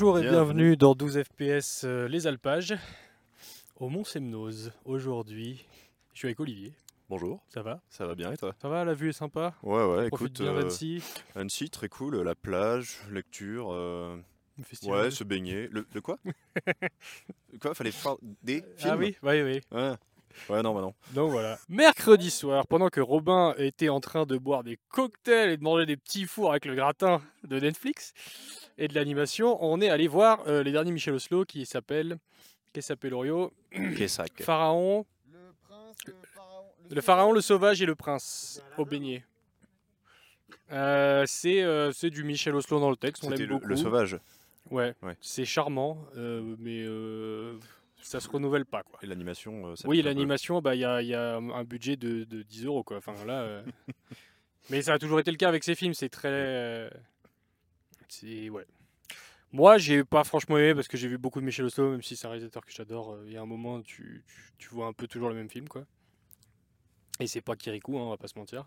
Bienvenue dans 12 FPS euh, Les Alpages, au Mont Semnose. Aujourd'hui, je suis avec Olivier. Bonjour, Ça va? Ça va bien et toi? Ça va, la vue est sympa? Ouais, ouais, écoute, bien euh. Annecy, très cool, la plage, lecture, euh, le festival. ouais, se baigner. Le, de quoi? Quoi? Fallait faire des films? Ah oui, oui, oui. Ouais. Ouais, non, bah non. Donc voilà. Mercredi soir, pendant que Robin était en train de boire des cocktails et de manger des petits fours avec le gratin de Netflix et de l'animation, on est allé voir euh, les derniers Michel Oslo qui s'appelle... Qui s'appelle Orio Quessac. Pharaon, Le prince, le pharaon. Le pharaon, le sauvage et le prince au beignet. Euh, c'est euh, c'est du Michel Oslo dans le texte, on l'aime le, beaucoup. le sauvage. Ouais, Ouais. c'est charmant, mais ça se renouvelle pas quoi. Et l'animation, euh, ça Oui, l'animation, bah il y a, y a un budget de, de 10 euros quoi. Enfin là, euh, mais ça a toujours été le cas avec ces films. C'est très, euh, c'est ouais. Moi, j'ai pas franchement aimé parce que j'ai vu beaucoup de Michel Oslo, même si c'est un réalisateur que j'adore. Il y a un moment, tu, tu, tu vois un peu toujours le même film, quoi. Et c'est pas Kirikou, hein, on va pas se mentir.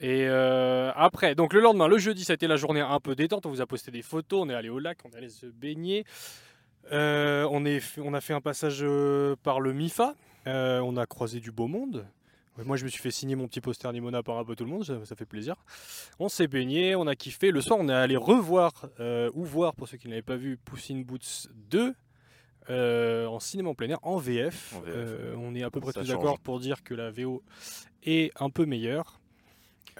Et euh, après, donc le lendemain, le jeudi, ça a été la journée un peu détente. On vous a posté des photos, on est allé au lac, on est allé se baigner. Euh, on, est, on a fait un passage euh, par le MIFA. Euh, on a croisé du beau monde. Moi, je me suis fait signer mon petit poster Nimona par un peu tout le monde, ça, ça fait plaisir. On s'est baigné, on a kiffé. Le soir, on est allé revoir euh, ou voir, pour ceux qui ne l'avaient pas vu, Puss in Boots 2 euh, en cinéma en plein air, en VF. En VF, Euh, on est à peu près tous d'accord pour dire que la VO est un peu meilleure.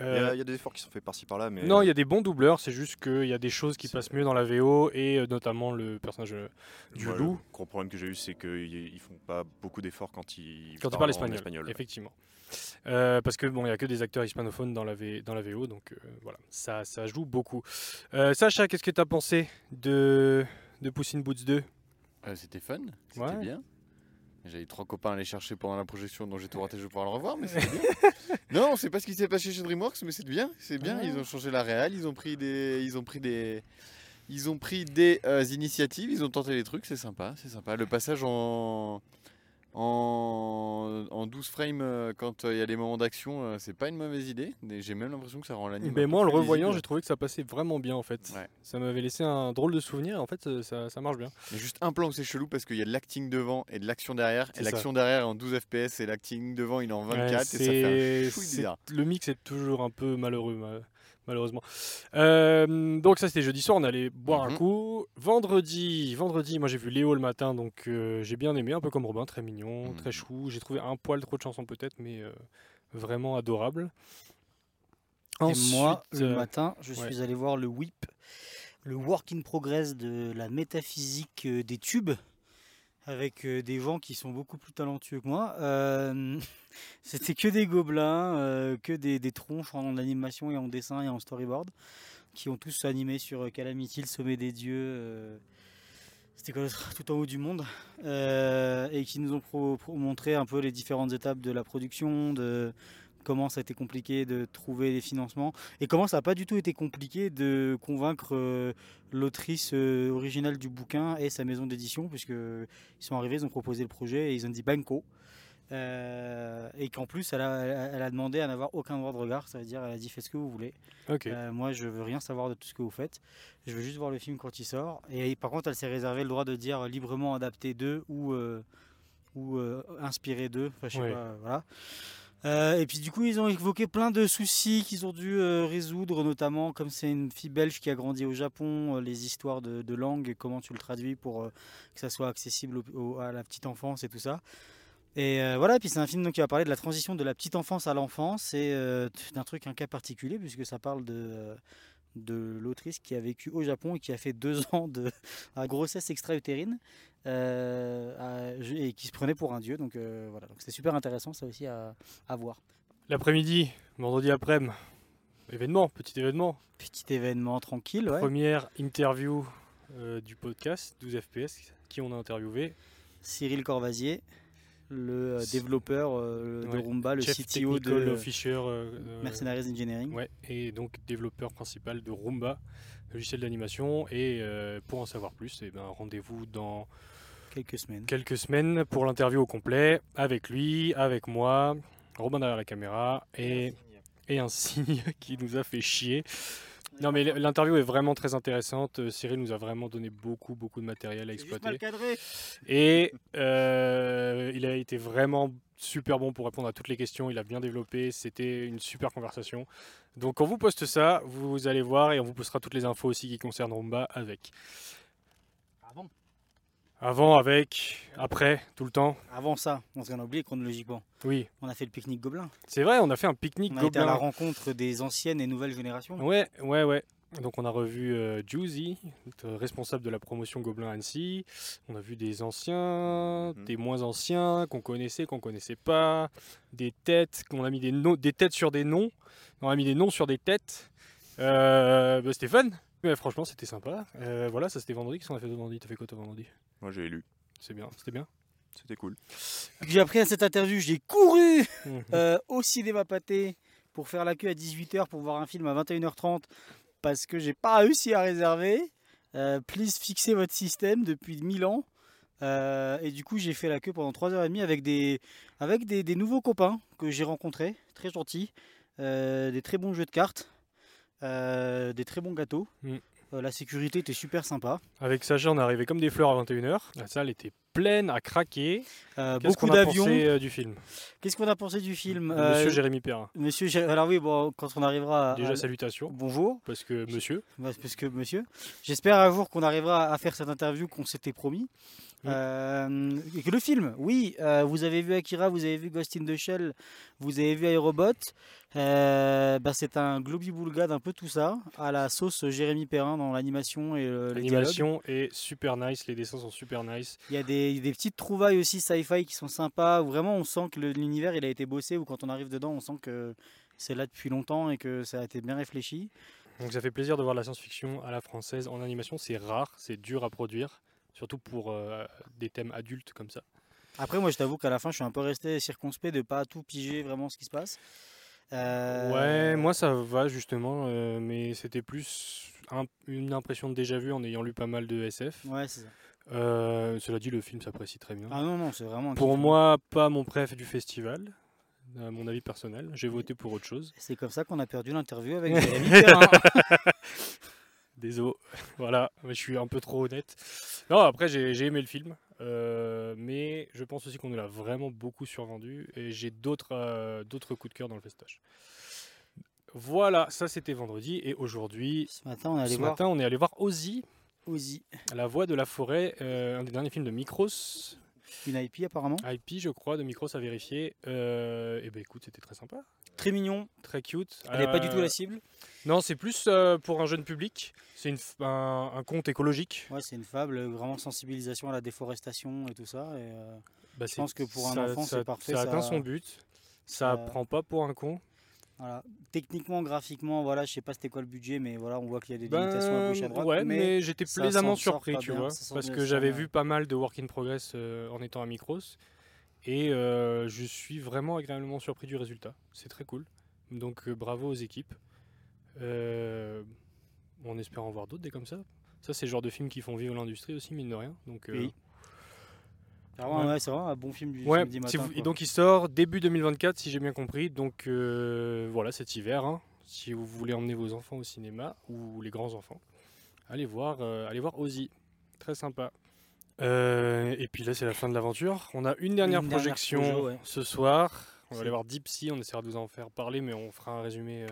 Il y, Euh, a, il y a des efforts qui sont faits par-ci par-là, mais. non, il y a des bons doubleurs, c'est juste qu'il y a des choses qui passent mieux dans la VO et euh, notamment le personnage euh, du Moi, loup. Le gros problème que j'ai eu, c'est qu'ils ils font pas beaucoup d'efforts quand ils Quand parlent en espagnol, effectivement. Euh, parce que bon, il n'y a que des acteurs hispanophones dans la, V- dans la VO, donc euh, voilà, ça, ça joue beaucoup. Euh, Sacha, qu'est-ce que tu as pensé de, de Puss in Boots 2 Euh, c'était fun, c'était Ouais. bien. J'avais trois copains à aller chercher pendant la projection, dont j'ai tout raté, je vais pouvoir le revoir, mais c'était bien. non, on sait pas ce qui s'est passé chez DreamWorks, mais c'est bien, c'est bien. Ils ont changé la réal, ils ont pris des, ils ont pris des, ils ont pris des euh, initiatives, ils ont tenté des trucs, c'est sympa, c'est sympa. Le passage en en, en 12 frames euh, quand euh, il y a des moments d'action, euh, c'est pas une mauvaise idée. J'ai même l'impression que ça rend l'anime. Mais moi, en le revoyant, j'ai trouvé que ça passait vraiment bien en fait. Ouais. Ça m'avait laissé un drôle de souvenir en fait, ça, ça marche bien. A juste un plan où c'est chelou parce qu'il y a de l'acting devant et de l'action derrière. Et l'action derrière est en 12 FPS et l'acting devant il est en 24 Ouais, et ça fait un bizarre. Le mix est toujours un peu malheureux, ma- malheureusement. Euh, donc ça, c'était jeudi soir, on allait boire un Mhm. coup. Vendredi, vendredi, moi j'ai vu Léo le matin, donc euh, j'ai bien aimé, un peu comme Robin, très mignon, Mhm. très chou. J'ai trouvé un poil trop de chansons peut-être, mais euh, vraiment adorable. Et moi, Ensuite, le matin, je ouais. suis allé voir le WIP, le Work in Progress de la métaphysique des tubes, avec euh, des gens qui sont beaucoup plus talentueux que moi. Euh, C'était que des gobelins, euh, que des, tronches en animation et en dessin et en storyboard, qui ont tous animé sur Calamity, le sommet des dieux. C'était quoi Tout en haut du monde. et qui nous ont montré un peu les différentes étapes de la production, de comment ça a été compliqué de trouver des financements et comment ça n'a pas du tout été compliqué de convaincre euh, l'autrice euh, originale du bouquin et sa maison d'édition, puisque ils sont arrivés, ils ont proposé le projet et ils ont dit banco. Euh, et qu'en plus, elle a, elle a demandé à n'avoir aucun droit de regard, ça veut dire, elle a dit faites ce que vous voulez. Euh, moi, je veux rien savoir de tout ce que vous faites. Je veux juste voir le film quand il sort. Et par contre, elle s'est réservé le droit de dire librement adapté d'eux ou, euh, ou inspiré d'eux. Enfin, je sais Ouais. pas, voilà. Euh, et puis du coup, ils ont évoqué plein de soucis qu'ils ont dû euh, résoudre, notamment comme c'est une fille belge qui a grandi au Japon, euh, les histoires de, de langue, et comment tu le traduis pour que ça soit accessible à la petite enfance et tout ça. Et voilà, puis c'est un film qui va parler de la transition de la petite enfance à l'enfance et d'un truc, un cas particulier, puisque ça parle de, de l'autrice qui a vécu au Japon et qui a fait deux ans de grossesse extra-utérine et qui se prenait pour un dieu. Donc euh, voilà, donc c'est super intéressant ça aussi à, à voir. L'après-midi, vendredi après-midi, événement, petit événement. Petit événement tranquille, ouais. Première interview euh, du podcast 12 FPS. Qui on a interviewé Cyril Corvasier, le euh, développeur euh, de Ouais, Roomba, le Chef CTO de euh, euh, Mercenaries Engineering. Ouais, et donc développeur principal de Roomba, logiciel d'animation. Et euh, pour en savoir plus, eh ben, rendez-vous dans Quelques semaines. quelques semaines pour l'interview au complet, avec lui, avec moi, Robin derrière la caméra, et, et un signe qui nous a fait chier. Non, mais l'interview est vraiment très intéressante. Euh, Cyril nous a vraiment donné beaucoup, beaucoup de matériel à C'est juste mal exploiter. cadré. Et euh, il a été vraiment super bon pour répondre à toutes les questions. Il a bien développé. C'était une super conversation. Donc, on vous poste ça, vous allez voir et on vous postera toutes les infos aussi qui concernent Roomba avec. Avant. Avant, avec, après, tout le temps. Avant ça, on s'en a oublié chronologiquement. Oui, On a fait le pique-nique gobelin. c'est vrai, on a fait un pique-nique On a été à la gobelin. rencontre des anciennes et nouvelles générations. Ouais, ouais, ouais. Donc on a revu euh, Juicy, responsable de la promotion Gobelin Annecy. On a vu des anciens, Mhm. des moins anciens, qu'on connaissait, qu'on connaissait pas, des têtes, qu'on a mis des, noms, des têtes sur des noms. On a mis des noms sur des têtes. Euh, bah, c'était franchement, c'était sympa. Euh, voilà, ça c'était vendredi. Qu'est-ce qu'on a fait vendredi? T'as fait quoi toi vendredi? Moi j'ai lu. C'est bien, c'était bien. C'était cool. J'ai appris à cette interview, j'ai couru Mhm. euh, au cinéma pâté pour faire la queue à 18h pour voir un film à 21h30 parce que j'ai pas réussi à réserver. Euh, please fixez votre système depuis 1000 ans. Euh, et du coup, j'ai fait la queue pendant 3h30 avec des, avec des, des nouveaux copains que j'ai rencontrés, très gentils, euh, des très bons jeux de cartes, euh, des très bons gâteaux. Mm. Euh, la sécurité était super sympa. Avec Sacha, on est arrivé comme des fleurs à 21h. La salle était pleine à craquer. Euh, Qu'est-ce beaucoup qu'on a d'avions. pensé euh, du film Qu'est-ce qu'on a pensé du film Monsieur Jérémy Perrin. Monsieur, alors oui, bon, quand on arrivera à, Déjà, salutations. bonjour, Parce que monsieur. Bah, parce que monsieur, j'espère un jour qu'on arrivera à faire cette interview qu'on s'était promis. Oui. Euh, et que le film, oui, euh, vous avez vu Akira, vous avez vu Ghost in the Shell, vous avez vu Aerobot. Euh, bah, c'est un globi-boulga d'un peu tout ça, à la sauce Jérémy Perrin dans l'animation et dialogues. L'animation est super nice, les dessins sont super nice. Il y a des, des petites trouvailles aussi sci-fi qui sont sympas, où vraiment on sent que le- l'univers il a été bossé, ou quand on arrive dedans, on sent que c'est là depuis longtemps et que ça a été bien réfléchi. Donc ça fait plaisir de voir de la science-fiction à la française en animation. C'est rare, c'est dur à produire, surtout pour euh, des thèmes adultes comme ça. Après, moi, je t'avoue qu'à la fin, je suis un peu resté circonspect de pas tout piger vraiment ce qui se passe. Euh, Ouais, moi ça va justement, euh, mais c'était plus un- une impression de déjà vu en ayant lu pas mal de SF. Ouais, c'est ça. Euh, cela dit, le film s'apprécie très bien. Ah non, non, c'est vraiment. Pour kiff. moi, pas mon préf du festival, à mon avis personnel. J'ai voté pour autre chose. C'est comme ça qu'on a perdu l'interview avec Jérémy. Désolé, voilà, mais je suis un peu trop honnête. Non, après j'ai aimé le film, euh, mais je pense aussi qu'on nous l'a vraiment beaucoup survendu et j'ai d'autres euh, d'autres coups de cœur dans le festage. Voilà, ça c'était vendredi et aujourd'hui, Ce matin, on est allé voir matin, on est allé voir Ozzy, Ozzy, La Voix de la Forêt, euh, un des derniers films de Micros, une IP apparemment. IP je crois, de Micros à vérifier. Et ben écoute, c'était très sympa, Très mignon. très cute. Elle n'est pas du tout Euh, la cible. Non, c'est plus euh, pour un jeune public. C'est un, un conte écologique. Ouais, c'est une fable, vraiment sensibilisation à la déforestation et tout ça. Et, euh, Bah, Je pense que pour un ça- enfant, c'est parfait, Ça atteint ça- son but. Ça prend pas pour un con. voilà. Techniquement, graphiquement, voilà, je sais pas c'était quoi le budget, mais voilà, on voit qu'il y a des limitations à gauche et à Ben, droite. ouais, mais, mais j'étais plaisamment surpris, tu bien, vois, parce que j'avais vu pas mal de work in progress euh, en étant à Micros, et euh, je suis vraiment agréablement surpris du résultat. C'est très cool. Donc euh, bravo aux équipes. Euh, en espérant voir d'autres des comme ça. Ça, c'est le genre de films qui font vivre l'industrie aussi, mine de rien. Donc, Oui. C'est vraiment, Ouais. ouais, c'est vraiment un bon film du Ouais, samedi matin. vous- donc il sort début 2024 si j'ai bien compris. Donc voilà cet hiver, hein. si vous voulez emmener vos enfants au cinéma ou les grands enfants, allez voir, allez voir Ozzy, très sympa. Euh, et puis là c'est la fin de l'aventure. On a une dernière Une dernière projection ouais. ce soir. On va aller voir Deep Sea. On essaiera de vous en faire parler, mais on fera un résumé. euh,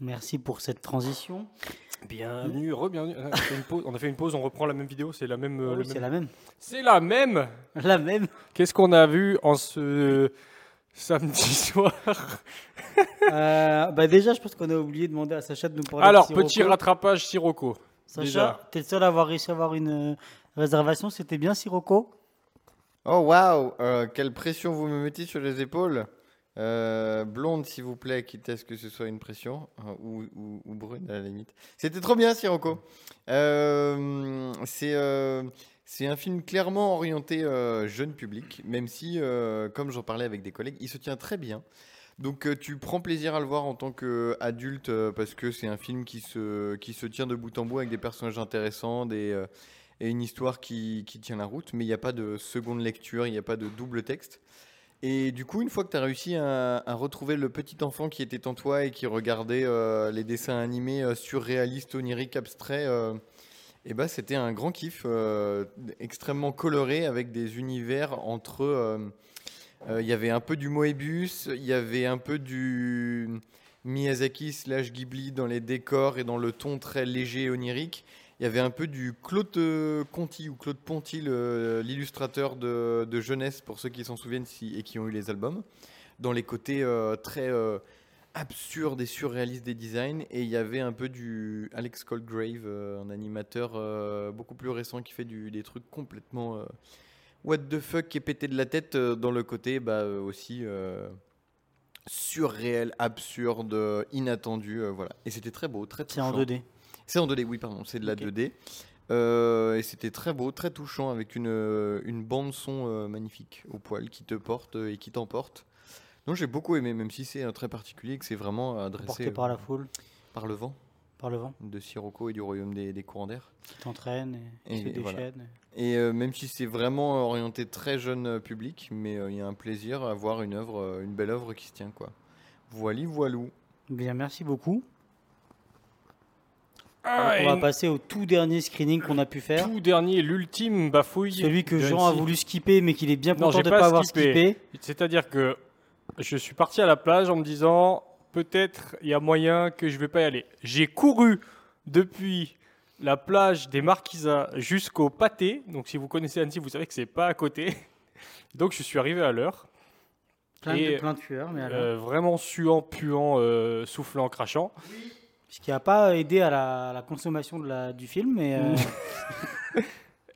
Merci pour cette transition. Bienvenue, re-bienvenue. On, a fait une pause, on a fait une pause, on reprend la même vidéo. C'est la même. euh, oui, c'est la même. C'est la même. La même. Qu'est-ce qu'on a vu en ce samedi soir Euh, bah déjà, je pense qu'on a oublié de demander à Sacha de nous parler Alors, de petit rattrapage Sirocco. Sacha, t'es le seul à avoir réussi à avoir une euh, réservation. C'était bien Sirocco? Oh waouh, euh, quelle pression vous me mettez sur les épaules. Euh, blonde, s'il vous plaît, quitte à ce que ce soit une pression, euh, ou, ou- ou brune à la limite. C'était trop bien, Sirocco. Euh, c'est euh, c'est un film clairement orienté euh, jeune public, même si, euh, comme j'en parlais avec des collègues, il se tient très bien. Donc euh, tu prends plaisir à le voir en tant qu'adulte parce que c'est un film qui se, qui se tient de bout en bout avec des personnages intéressants, et une histoire qui, qui tient la route, mais il n'y a pas de seconde lecture, il n'y a pas de double texte. Et du coup, une fois que tu as réussi à, retrouver le petit enfant qui était en toi et qui regardait les dessins animés surréalistes, oniriques, abstraits, eh ben, c'était un grand kiff, euh, extrêmement coloré avec des univers entre. euh, euh, Il y avait un peu du Moebius, il y avait un peu du Miyazaki slash Ghibli dans les décors et dans le ton très léger et onirique. Il y avait un peu du Claude Conti ou Claude Ponty, l'illustrateur de, jeunesse, pour ceux qui s'en souviennent et qui ont eu les albums, dans les côtés très absurdes et surréalistes des designs. Et il y avait un peu du Alex Coldgrave, euh, un animateur euh, beaucoup plus récent qui fait du- des trucs complètement euh, what the fuck qui est pété de la tête dans le côté bah, aussi surréel, absurde, inattendu. voilà. Et c'était très beau, très C'est en touchant. 2D. C'est en 2D, oui, pardon, c'est de la Ok. 2D. Euh, et c'était très beau, très touchant, avec une, une bande son euh, magnifique au poil qui te porte et qui t'emporte. Donc j'ai beaucoup aimé, même si c'est euh, très particulier, et que c'est vraiment adressé Porté par euh, la foule, par le vent par le vent, de Sirocco et du royaume des, des courants d'air. qui t'entraîne et Et qui te voilà. déchaîne. Et euh, même si c'est vraiment orienté très jeune euh, public, mais euh, il y a un plaisir à voir une œuvre, euh, une belle œuvre qui se tient quoi. Voili voilou. Bien, merci beaucoup. Ah, On et va passer au tout dernier screening qu'on a pu faire. tout dernier, l'ultime bafouille. Celui que Jean a voulu skipper, mais qu'il est bien Non, content j'ai de ne pas pas avoir skippé. C'est-à-dire que je suis parti à la plage en me disant peut-être il y a moyen que je vais pas y aller. J'ai couru depuis la plage des Marquisas jusqu'au pâté. Donc si vous connaissez Annecy, vous savez que c'est pas à côté. Donc je suis arrivé à l'heure. Plein, Et, de, plein de tueurs, mais alors. Euh, vraiment suant, puant, euh, soufflant, crachant. Ce qui n'a pas aidé à la, à la consommation de la, du film, mais euh,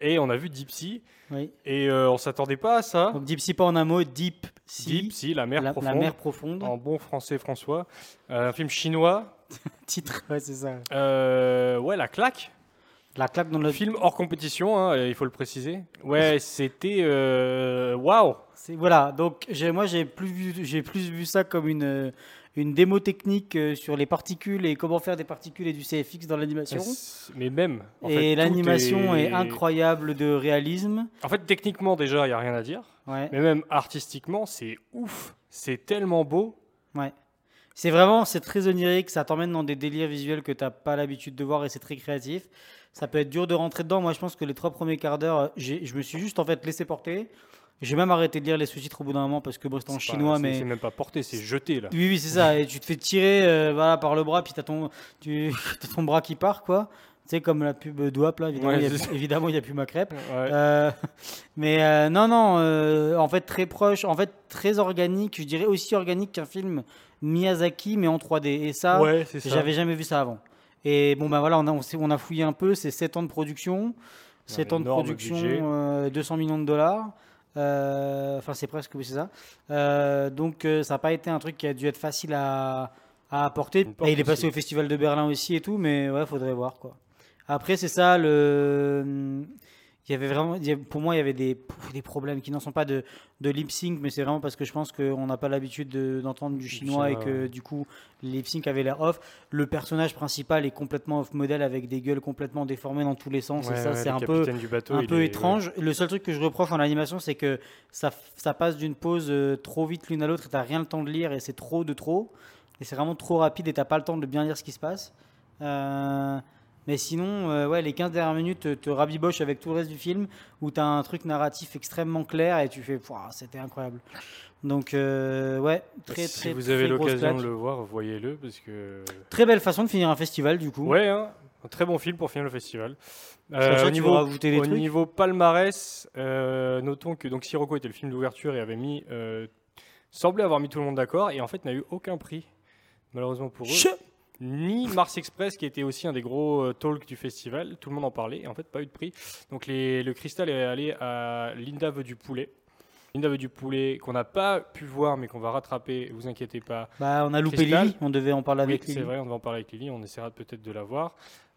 Et on a vu Deep Sea. oui. Et euh, on s'attendait pas à ça. Donc Deep Sea pas en un mot, Deep Sea, Deep Sea, la mer la, la profonde. mer profonde. En bon français François. Euh, un film chinois. Titre, ouais, c'est ça. Euh, ouais, la claque. La claque dans le film hors compétition, hein, il faut le préciser. Ouais, c'était euh, waouh. Voilà, donc moi j'ai plus, vu- j'ai plus vu ça comme une, une démo technique euh, sur les particules et comment faire des particules et du CFX dans l'animation. Mais même. en Et l'animation est... incroyable de réalisme. En fait, techniquement déjà, il y a rien à dire. Ouais, Mais même artistiquement, c'est ouf. C'est tellement beau. ouais. C'est vraiment, c'est très onirique, ça t'emmène dans des délires visuels que t'as pas l'habitude de voir et c'est très créatif. Ça peut être dur de rentrer dedans. Moi, je pense que les trois premiers quarts d'heure, je me suis juste en fait laissé porter. J'ai même arrêté de lire les sous-titres au bout d'un moment parce que bon, c'était en chinois, mais C'est même pas porté, c'est jeté là. Oui, oui, c'est ça. Et tu te fais tirer euh, voilà, par le bras, puis t'as ton, tu, ton bras qui part, quoi. Tu sais, comme la pub Douap, là, évidemment, Ouais, il il n'y a plus ma crêpe. Ouais. Euh, mais euh, non, non, en fait, très proche, en fait, très organique, je dirais aussi organique qu'un film Miyazaki, mais en 3D. Et ça, ouais, j'avais jamais vu ça avant. Et bon, ben voilà, on a, on, a fouillé un peu, c'est 7 ans de production. 7 ans de production, budget. euh, 200 millions de dollars. Euh, Enfin, c'est presque, oui, c'est ça. Euh, donc, euh, ça n'a pas été un truc qui a dû être facile à, à apporter. Et il est passé aussi. au Festival de Berlin aussi et tout, mais ouais, faudrait voir, quoi. Après, c'est ça, le... Il y avait vraiment, il y avait- pour moi, il y avait des, des problèmes qui n'en sont pas de, de lip sync, mais c'est vraiment parce que je pense qu'on n'a pas l'habitude de- d'entendre du chinois et que ouais. du coup, les lip sync avaient l'air off. Le personnage principal est complètement off modèle avec des gueules complètement déformées dans tous les sens. Ouais, et ça, ouais, c'est un peu, bateau, un peu est- étrange. Le seul truc que je reproche en animation, c'est que ça, ça passe d'une pause euh, trop vite l'une à l'autre et t'as rien le temps de lire et c'est trop de trop. Et c'est vraiment trop rapide et t'as pas le temps de bien lire ce qui se passe. Euh, mais sinon, euh, ouais, les 15 dernières minutes te, te rabibochent avec tout le reste du film où t'as un truc narratif extrêmement clair et tu fais, c'était incroyable. Donc, euh, ouais, très, si très, vous très avez l'occasion de le voir, voyez-le parce que Très belle façon de finir un festival du coup. ouais, hein, un très bon film pour finir le festival. Euh, au tu niveau, au niveau palmarès, euh, notons que donc Sirocco était le film d'ouverture et avait mis euh, semblait avoir mis tout le monde d'accord et en fait n'a eu aucun prix malheureusement pour eux. Chut Ni Mars Express qui était aussi un des gros euh, talks du festival, tout le monde en parlait et en fait pas eu de prix. Donc les- le cristal est allé à Linda veut du poulet. Linda veut du poulet qu'on n'a pas pu voir mais qu'on va rattraper, vous inquiétez pas. Bah, on a loupé Cristal. Lily, on devait en parler Oui, avec c'est Lily. vrai, on va en parler avec Lily, on essaiera peut-être de la voir.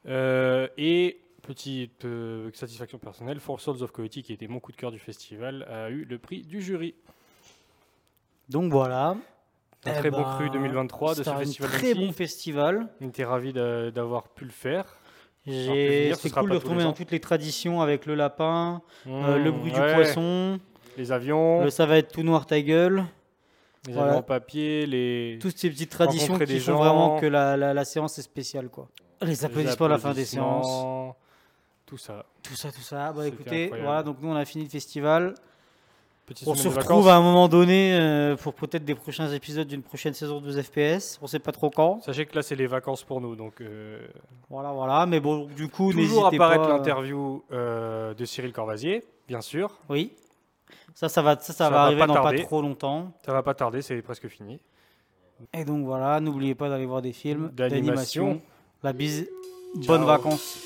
Euh, et petite euh, satisfaction personnelle, Four Souls of Coyote, qui était mon coup de cœur du festival, a eu le prix du jury. Donc voilà. Un Eh très beau ben, cru 2023 de ce c'était un festival très bon festival. On était ravis d'a- d'avoir pu le faire. C'est cool de retomber dans ans. toutes les traditions avec le lapin, euh, le Mmh, bruit ouais. du poisson. Les avions, Le ça va être tout noir ta gueule. les voilà. avions en papier, les. Toutes ces petites traditions qui font gens. vraiment que la, la- la séance est spéciale. quoi. Les applaudissements à la fin des séances. Tout ça. Tout ça, tout ça. Bah écoutez, incroyable. voilà, donc nous on a fini le festival. Petit On se retrouve à un moment donné euh, pour peut-être des prochains épisodes d'une prochaine saison de 12 FPS. On sait pas trop quand. Sachez que là, c'est les vacances pour nous. Donc, euh, Voilà, voilà. Mais bon, du coup, toujours n'hésitez apparaître pas. l'interview euh, de Cyril Corvasier, bien sûr. Oui. Ça, ça va, ça, ça Ça va va arriver pas dans tarder. pas trop longtemps. Ça va pas tarder, c'est presque fini. Et donc voilà, n'oubliez pas d'aller voir des films D'animation. d'animation. La bise. Ciao. Bonnes vacances.